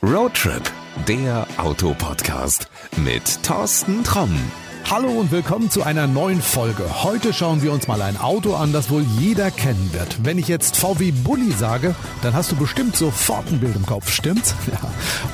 Roadtrip, der Autopodcast mit Thorsten Tromm. Hallo und willkommen zu einer neuen Folge. Heute schauen wir uns mal ein Auto an, das wohl jeder kennen wird. Wenn ich jetzt VW Bulli sage, dann hast du bestimmt sofort ein Bild im Kopf, stimmt's? Ja.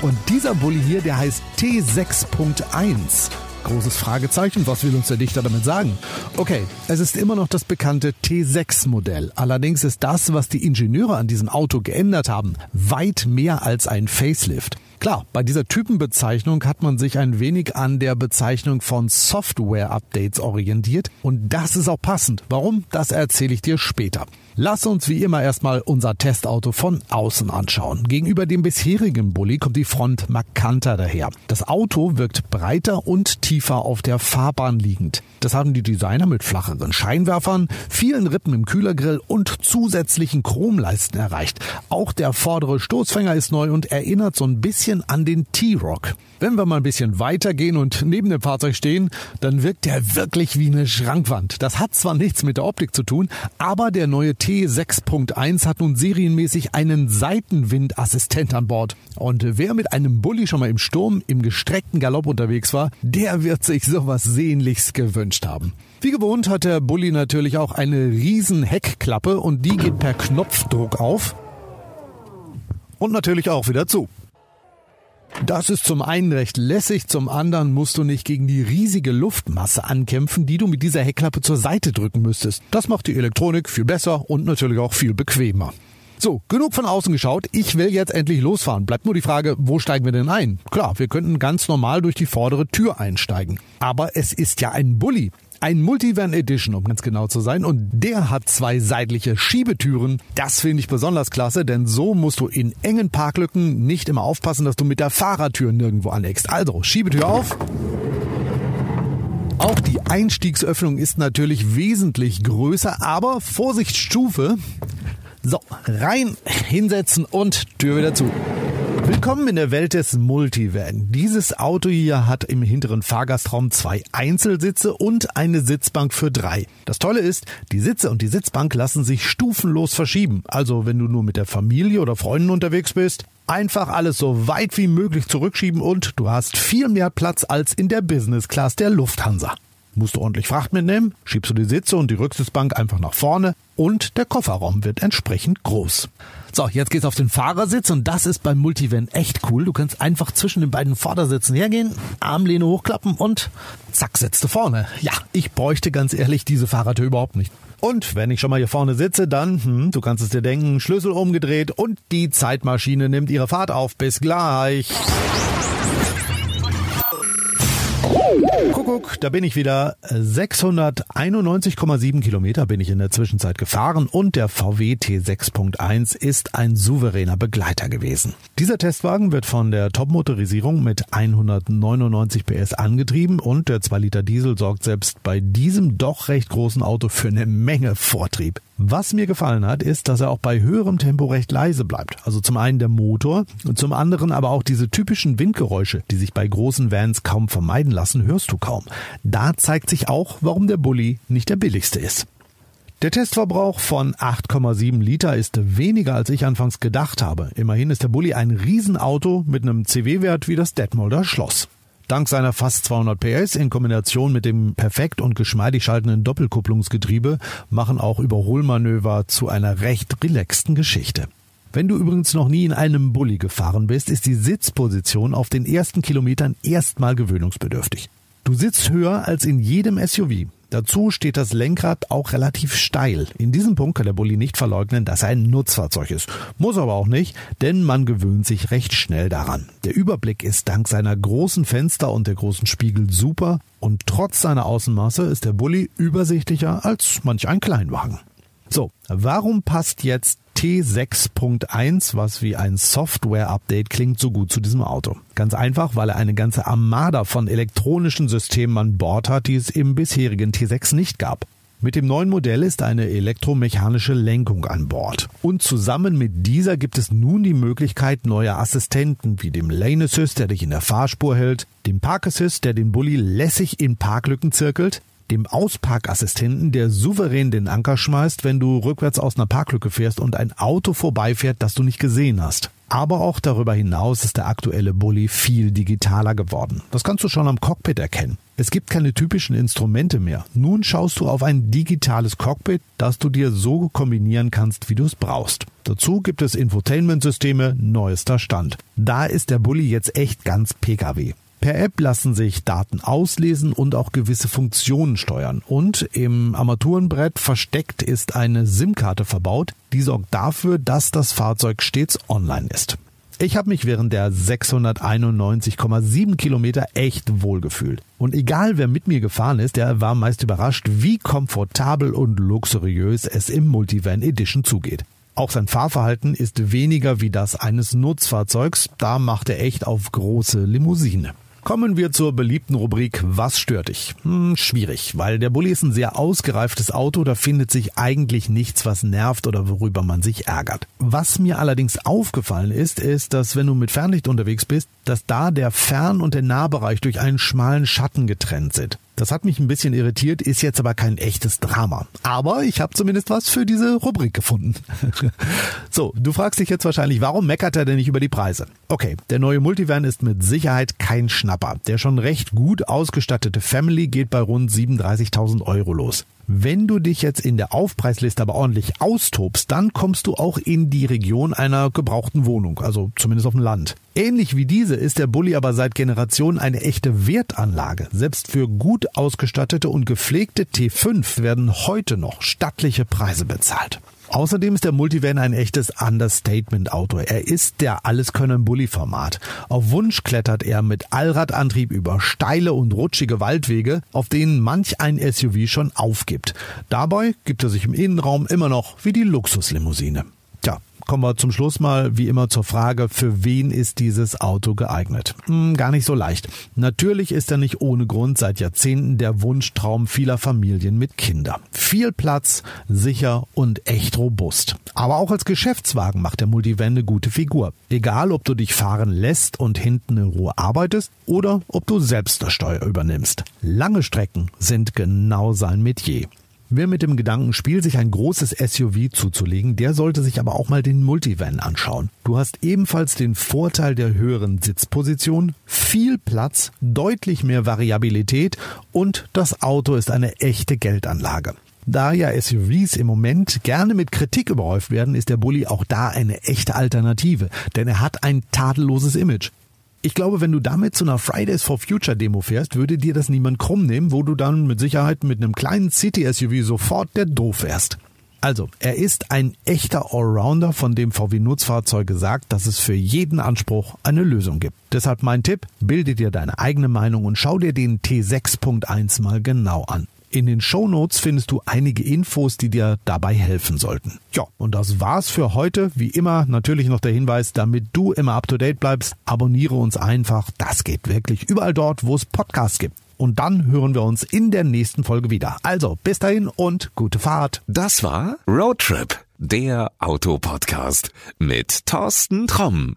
Und dieser Bulli hier, der heißt T6.1. Großes Fragezeichen, was will uns der Dichter damit sagen? Okay, es ist immer noch das bekannte T6-Modell. Allerdings ist das, was die Ingenieure an diesem Auto geändert haben, weit mehr als ein Facelift. Klar, bei dieser Typenbezeichnung hat man sich ein wenig an der Bezeichnung von Software-Updates orientiert und das ist auch passend. Warum? Das erzähle ich dir später. Lass uns wie immer erstmal unser Testauto von außen anschauen. Gegenüber dem bisherigen Bulli kommt die Front markanter daher. Das Auto wirkt breiter und tiefer auf der Fahrbahn liegend. Das haben die Designer mit flacheren Scheinwerfern, vielen Rippen im Kühlergrill und zusätzlichen Chromleisten erreicht. Auch der vordere Stoßfänger ist neu und erinnert so ein bisschen an den T-Rock. Wenn wir mal ein bisschen weitergehen und neben dem Fahrzeug stehen, dann wirkt der wirklich wie eine Schrankwand. Das hat zwar nichts mit der Optik zu tun, aber der neue T6.1 hat nun serienmäßig einen Seitenwindassistent an Bord. Und wer mit einem Bulli schon mal im Sturm im gestreckten Galopp unterwegs war, der wird sich sowas sehnlichst gewünscht haben. Wie gewohnt hat der Bulli natürlich auch eine riesen Heckklappe und die geht per Knopfdruck auf und natürlich auch wieder zu. Das ist zum einen recht lässig, zum anderen musst du nicht gegen die riesige Luftmasse ankämpfen, die du mit dieser Heckklappe zur Seite drücken müsstest. Das macht die Elektronik viel besser und natürlich auch viel bequemer. So, genug von außen geschaut. Ich will jetzt endlich losfahren. Bleibt nur die Frage, wo steigen wir denn ein? Klar, wir könnten ganz normal durch die vordere Tür einsteigen. Aber es ist ja ein Bulli. Ein Multivan Edition, um ganz genau zu sein. Und der hat zwei seitliche Schiebetüren. Das finde ich besonders klasse, denn so musst du in engen Parklücken nicht immer aufpassen, dass du mit der Fahrertür nirgendwo aneckst. Also, Schiebetür auf. Auch die Einstiegsöffnung ist natürlich wesentlich größer, aber Vorsichtsstufe. So, rein, hinsetzen und Tür wieder zu. Willkommen in der Welt des Multivan. Dieses Auto hier hat im hinteren Fahrgastraum zwei Einzelsitze und eine Sitzbank für drei. Das Tolle ist, die Sitze und die Sitzbank lassen sich stufenlos verschieben. Also wenn du nur mit der Familie oder Freunden unterwegs bist, einfach alles so weit wie möglich zurückschieben und du hast viel mehr Platz als in der Business Class der Lufthansa. Musst du ordentlich Fracht mitnehmen, schiebst du die Sitze und die Rücksitzbank einfach nach vorne und der Kofferraum wird entsprechend groß. So, jetzt geht's auf den Fahrersitz und das ist beim Multivan echt cool. Du kannst einfach zwischen den beiden Vordersitzen hergehen, Armlehne hochklappen und zack, sitzt du vorne. Ja, ich bräuchte ganz ehrlich diese Fahrradtür überhaupt nicht. Und wenn ich schon mal hier vorne sitze, dann, hm, du kannst es dir denken, Schlüssel umgedreht und die Zeitmaschine nimmt ihre Fahrt auf. Bis gleich. Kuckuck, da bin ich wieder. 691,7 Kilometer bin ich in der Zwischenzeit gefahren und der VW T6.1 ist ein souveräner Begleiter gewesen. Dieser Testwagen wird von der Topmotorisierung mit 199 PS angetrieben und der 2 Liter Diesel sorgt selbst bei diesem doch recht großen Auto für eine Menge Vortrieb. Was mir gefallen hat, ist, dass er auch bei höherem Tempo recht leise bleibt. Also zum einen der Motor und zum anderen aber auch diese typischen Windgeräusche, die sich bei großen Vans kaum vermeiden lassen, hörst du kaum. Da zeigt sich auch, warum der Bulli nicht der billigste ist. Der Testverbrauch von 8,7 Liter ist weniger als ich anfangs gedacht habe. Immerhin ist der Bulli ein Riesenauto mit einem CW-Wert wie das Detmolder Schloss. Dank seiner fast 200 PS in Kombination mit dem perfekt und geschmeidig schaltenden Doppelkupplungsgetriebe machen auch Überholmanöver zu einer recht relaxten Geschichte. Wenn du übrigens noch nie in einem Bulli gefahren bist, ist die Sitzposition auf den ersten Kilometern erstmal gewöhnungsbedürftig. Du sitzt höher als in jedem SUV. Dazu steht das Lenkrad auch relativ steil. In diesem Punkt kann der Bulli nicht verleugnen, dass er ein Nutzfahrzeug ist. Muss aber auch nicht, denn man gewöhnt sich recht schnell daran. Der Überblick ist dank seiner großen Fenster und der großen Spiegel super und trotz seiner Außenmaße ist der Bulli übersichtlicher als manch ein Kleinwagen. So, warum passt jetzt T6.1, was wie ein Software-Update klingt, so gut zu diesem Auto? Ganz einfach, weil er eine ganze Armada von elektronischen Systemen an Bord hat, die es im bisherigen T6 nicht gab. Mit dem neuen Modell ist eine elektromechanische Lenkung an Bord. Und zusammen mit dieser gibt es nun die Möglichkeit neuer Assistenten wie dem Lane Assist, der dich in der Fahrspur hält, dem Park Assist, der den Bulli lässig in Parklücken zirkelt, dem Ausparkassistenten, der souverän den Anker schmeißt, wenn du rückwärts aus einer Parklücke fährst und ein Auto vorbeifährt, das du nicht gesehen hast. Aber auch darüber hinaus ist der aktuelle Bulli viel digitaler geworden. Das kannst du schon am Cockpit erkennen. Es gibt keine typischen Instrumente mehr. Nun schaust du auf ein digitales Cockpit, das du dir so kombinieren kannst, wie du es brauchst. Dazu gibt es Infotainment-Systeme neuester Stand. Da ist der Bulli jetzt echt ganz PKW. Per App lassen sich Daten auslesen und auch gewisse Funktionen steuern. Und im Armaturenbrett versteckt ist eine SIM-Karte verbaut, die sorgt dafür, dass das Fahrzeug stets online ist. Ich habe mich während der 691,7 Kilometer echt wohlgefühlt. Und egal wer mit mir gefahren ist, der war meist überrascht, wie komfortabel und luxuriös es im Multivan Edition zugeht. Auch sein Fahrverhalten ist weniger wie das eines Nutzfahrzeugs, da macht er echt auf große Limousine. Kommen wir zur beliebten Rubrik Was stört dich? Hm, schwierig, weil der Bulli ist ein sehr ausgereiftes Auto, da findet sich eigentlich nichts, was nervt oder worüber man sich ärgert. Was mir allerdings aufgefallen ist, ist, dass wenn du mit Fernlicht unterwegs bist, dass da der Fern- und der Nahbereich durch einen schmalen Schatten getrennt sind. Das hat mich ein bisschen irritiert, ist jetzt aber kein echtes Drama. Aber ich habe zumindest was für diese Rubrik gefunden. so, du fragst dich jetzt wahrscheinlich, warum meckert er denn nicht über die Preise? Okay, der neue Multivan ist mit Sicherheit kein Schnapper. Der schon recht gut ausgestattete Family geht bei rund 37.000 Euro los. Wenn du dich jetzt in der Aufpreisliste aber ordentlich austobst, dann kommst du auch in die Region einer gebrauchten Wohnung, also zumindest auf dem Land. Ähnlich wie diese ist der Bulli aber seit Generationen eine echte Wertanlage. Selbst für gut ausgestattete und gepflegte T5 werden heute noch stattliche Preise bezahlt. Außerdem ist der Multivan ein echtes Understatement-Auto. Er ist der Alleskönner-Bulli-Format. Auf Wunsch klettert er mit Allradantrieb über steile und rutschige Waldwege, auf denen manch ein SUV schon aufgibt. Dabei gibt er sich im Innenraum immer noch wie die Luxuslimousine. Kommen wir zum Schluss mal wie immer zur Frage, für wen ist dieses Auto geeignet? Hm, gar nicht so leicht. Natürlich ist er nicht ohne Grund seit Jahrzehnten der Wunschtraum vieler Familien mit Kindern. Viel Platz, sicher und echt robust. Aber auch als Geschäftswagen macht der Multivan eine gute Figur. Egal, ob du dich fahren lässt und hinten in Ruhe arbeitest oder ob du selbst das Steuer übernimmst. Lange Strecken sind genau sein Metier. Wer mit dem Gedanken spielt, sich ein großes SUV zuzulegen, der sollte sich aber auch mal den Multivan anschauen. Du hast ebenfalls den Vorteil der höheren Sitzposition, viel Platz, deutlich mehr Variabilität und das Auto ist eine echte Geldanlage. Da ja SUVs im Moment gerne mit Kritik überhäuft werden, ist der Bulli auch da eine echte Alternative, denn er hat ein tadelloses Image. Ich glaube, wenn du damit zu einer Fridays for Future Demo fährst, würde dir das niemand krumm nehmen, wo du dann mit Sicherheit mit einem kleinen City-SUV sofort der doof wärst. Also, er ist ein echter Allrounder, von dem VW Nutzfahrzeuge sagt, dass es für jeden Anspruch eine Lösung gibt. Deshalb mein Tipp, bilde dir deine eigene Meinung und schau dir den T6.1 mal genau an. In den Show Notes findest du einige Infos, die dir dabei helfen sollten. Ja, und das war's für heute. Wie immer natürlich noch der Hinweis, damit du immer up to date bleibst, abonniere uns einfach. Das geht wirklich überall dort, wo es Podcasts gibt. Und dann hören wir uns in der nächsten Folge wieder. Also, bis dahin und gute Fahrt. Das war Roadtrip, der Autopodcast mit Thorsten Tromm.